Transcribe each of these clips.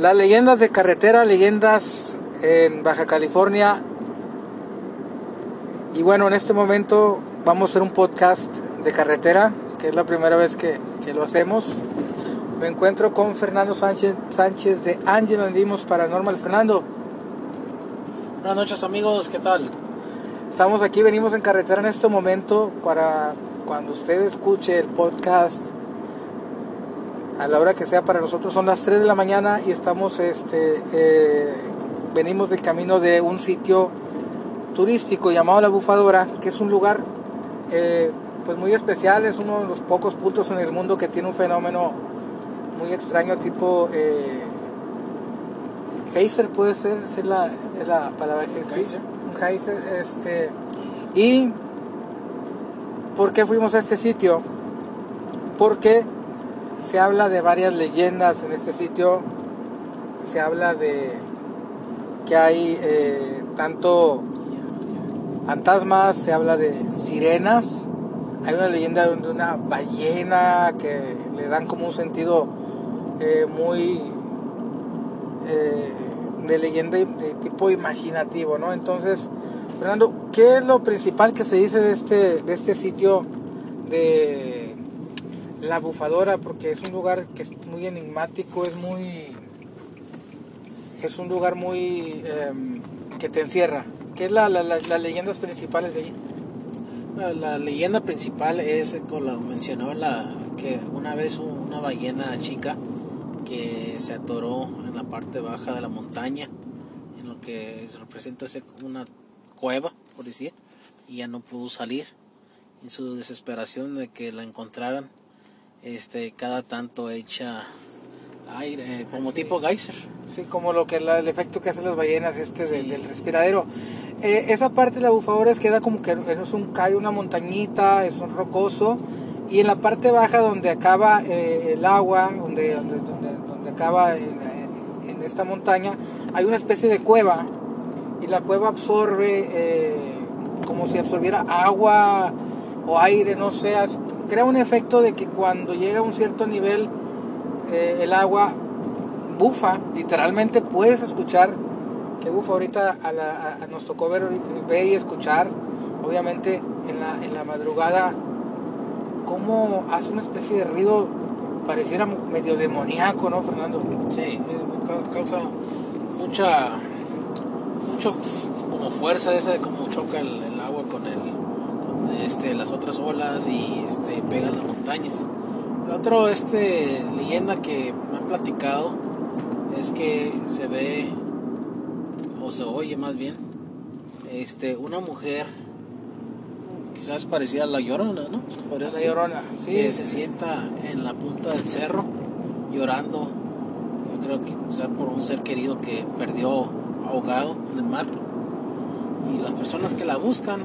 Las leyendas de carretera, leyendas en Baja California. Y bueno, en este momento vamos a hacer un podcast de carretera, que es la primera vez que, que lo hacemos. Me encuentro con Fernando Sánchez, Sánchez de Ángel Andimos Paranormal. Fernando, Buenas noches amigos, ¿qué tal? estamos aquí, venimos en carretera en este momento para cuando usted escuche el podcast a la hora que sea para nosotros son las 3 de la mañana y estamos este eh, venimos del camino de un sitio turístico llamado La Bufadora, que es un lugar eh, pues muy especial, es uno de los pocos puntos en el mundo que tiene un fenómeno muy extraño tipo eh, geyser puede ser, ser la, es la palabra que Geyser. un geyser, este y ¿por qué fuimos a este sitio? Porque se habla de varias leyendas en este sitio, se habla de que hay eh, tanto fantasmas, se habla de sirenas, hay una leyenda de una ballena que le dan como un sentido eh, muy eh, de leyenda de tipo imaginativo, ¿no? Entonces, Fernando, ¿qué es lo principal que se dice de este, de este sitio de la bufadora? Porque es un lugar que es muy enigmático, es muy... Es un lugar muy... em, que te encierra. ¿Qué es la, la- la- las leyendas principales de allí? La, leyenda principal es, como mencionó, la, que una vez una ballena chica que se atoró en la parte baja de la montaña, en lo que se representa como una cueva, por decir, y ya no pudo salir. En su desesperación de que la encontraran, este, cada tanto echa aire, eh, como tipo geyser. Sí, como lo que la- el efecto que hacen las ballenas este Sí. del respiradero. Eh, esa parte de la bufadora es queda como que es un cae una montañita, es un rocoso y en la parte baja donde acaba eh, el agua, donde, donde, donde- donde acaba en, en- en esta montaña, hay una especie de cueva y la cueva absorbe eh, como si absorbiera agua o aire, no sé, crea un efecto de que cuando llega a un cierto nivel eh, el agua bufa, literalmente puedes escuchar que bufa ahorita a, la- nos tocó ver, ver y escuchar, obviamente en la, en la madrugada, cómo hace una especie de ruido, pareciera medio demoníaco, ¿no, Fernando? Sí, es, ca- causa mucha, mucho como fuerza esa de cómo choca el, agua con el, este, las otras olas y este pega las montañas. El otro este leyenda que me han platicado es que se ve o se oye más bien este una mujer quizás parecida a la llorona, ¿no? Podría La ser Llorona, sí. que se sienta en la punta del cerro llorando. Yo creo que o sea, por un ser querido que perdió ahogado en el mar. Y las personas que la buscan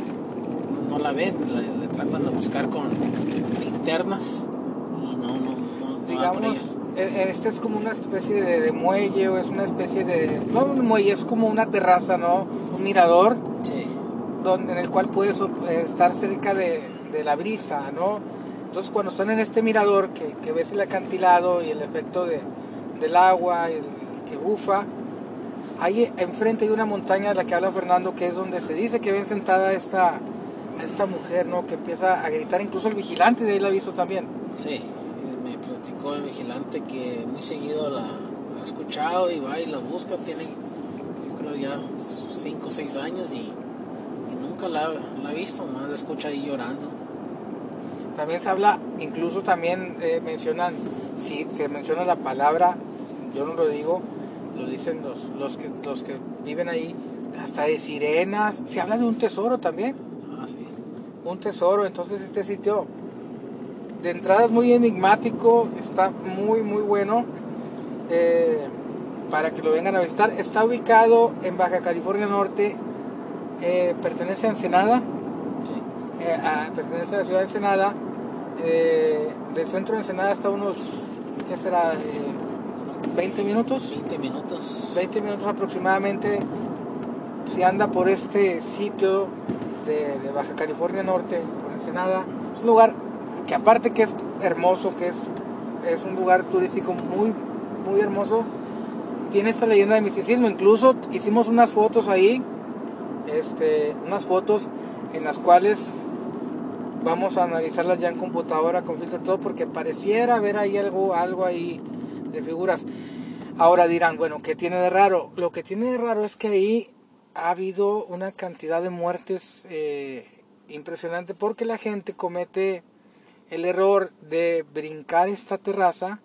no, la ven, le, le tratan de buscar con linternas y no, no, no, no Digamos, ella. eh, este es como una especie de, de muelle o es una especie de, no un muelle, es como una terraza, ¿no? Un mirador. Sí, donde, en el cual puedes eh, estar cerca de, de la brisa, ¿no? Entonces cuando están en este mirador que, que ves el acantilado y el efecto de, del agua, el, que bufa, ahí enfrente hay una montaña de la que habla Fernando, que es donde se dice que ven sentada esta, esta mujer, ¿no? Que empieza a gritar, incluso el vigilante de ahí la ha visto también. sí. eh, Me platicó el vigilante que muy seguido la, ha escuchado y va y la busca. Tiene, yo creo, ya 5 o 6 años y, y nunca la, la ha visto. Más la escucha ahí llorando. También se habla, incluso también eh, mencionan, si se menciona la palabra, yo no lo digo, lo dicen los, los, que, los que viven ahí, hasta de sirenas, se habla de un tesoro también. Un tesoro, entonces este sitio de entrada es muy enigmático, está muy muy bueno eh, para que lo vengan a visitar, está ubicado en Baja California Norte, eh, pertenece a Ensenada, Sí. eh, a- pertenece a la ciudad de Ensenada. Del centro de Ensenada está unos, ¿qué será? Eh, unos 20 minutos. 20 minutos. 20 minutos aproximadamente. Si anda por este sitio de, Baja California Norte, por Ensenada, es un lugar que aparte que es hermoso, que es, es un lugar turístico muy, muy hermoso, tiene esta leyenda de misticismo. Incluso hicimos unas fotos ahí, este, unas fotos en las cuales vamos a analizarlas ya en computadora con filtro todo porque pareciera ver ahí algo, algo ahí de figuras. Ahora dirán, bueno, ¿qué tiene de raro? Lo que tiene de raro es que ahí ha habido una cantidad de muertes eh, impresionante porque la gente comete el error de brincar esta terraza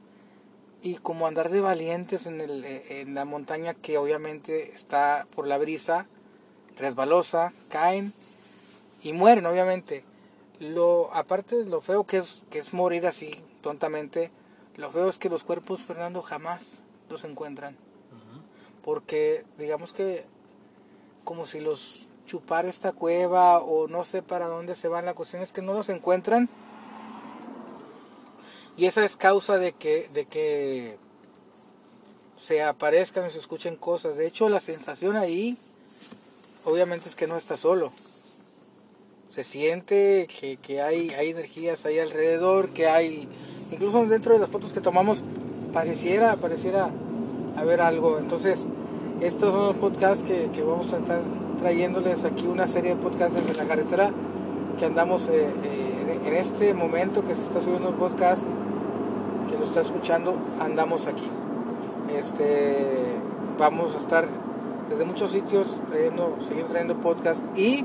y como andar de valientes en, el, en la montaña que obviamente está por la brisa, resbalosa, caen y mueren obviamente. Lo, aparte de lo feo que es, que es morir así, tontamente, lo feo es que los cuerpos, Fernando, jamás los encuentran. Porque digamos que como si los chupara esta cueva o no sé para dónde se van, la cuestión es que no los encuentran. Y esa es causa de que, de que se aparezcan y se escuchen cosas. De hecho, la sensación ahí, obviamente es que no está solo se siente que, que hay, hay energías ahí alrededor, que hay, incluso dentro de las fotos que tomamos, pareciera, pareciera haber algo. Entonces, estos son los podcasts que, que vamos a estar trayéndoles aquí una serie de podcasts desde la carretera que andamos eh, eh, en este momento que se está subiendo el podcast, que lo está escuchando, andamos aquí. Este, vamos a estar desde muchos sitios trayendo, seguir trayendo podcast y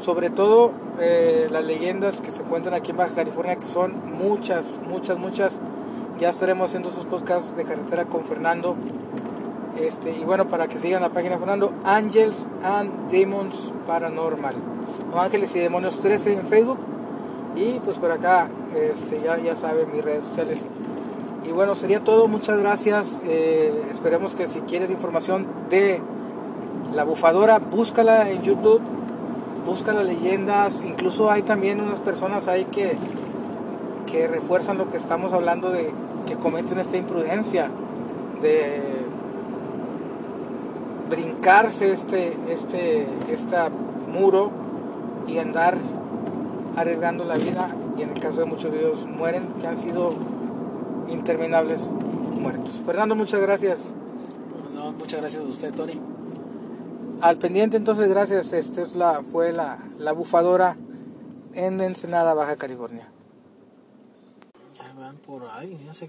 sobre todo eh, las leyendas que se encuentran aquí en Baja California, que son muchas, muchas, muchas. Ya estaremos haciendo esos podcasts de carretera con Fernando. Este, y bueno, para que sigan la página Fernando, Angels and Demons Paranormal. O Ángeles y Demonios 13 en Facebook. Y pues por acá, este, ya, ya saben, mis redes sociales. Y bueno, sería todo. Muchas gracias. Eh, esperemos que si quieres información de la bufadora, búscala en YouTube busca las leyendas, incluso hay también unas personas ahí que, que refuerzan lo que estamos hablando de que cometen esta imprudencia de brincarse este, este, este muro y andar arriesgando la vida y en el caso de muchos de ellos mueren que han sido interminables muertos. Fernando, muchas gracias. muchas gracias a usted, Tony. Al pendiente entonces, gracias. Esta es la, fue la, la bufadora en Ensenada, Baja California. Ahí van por ahí, ya sé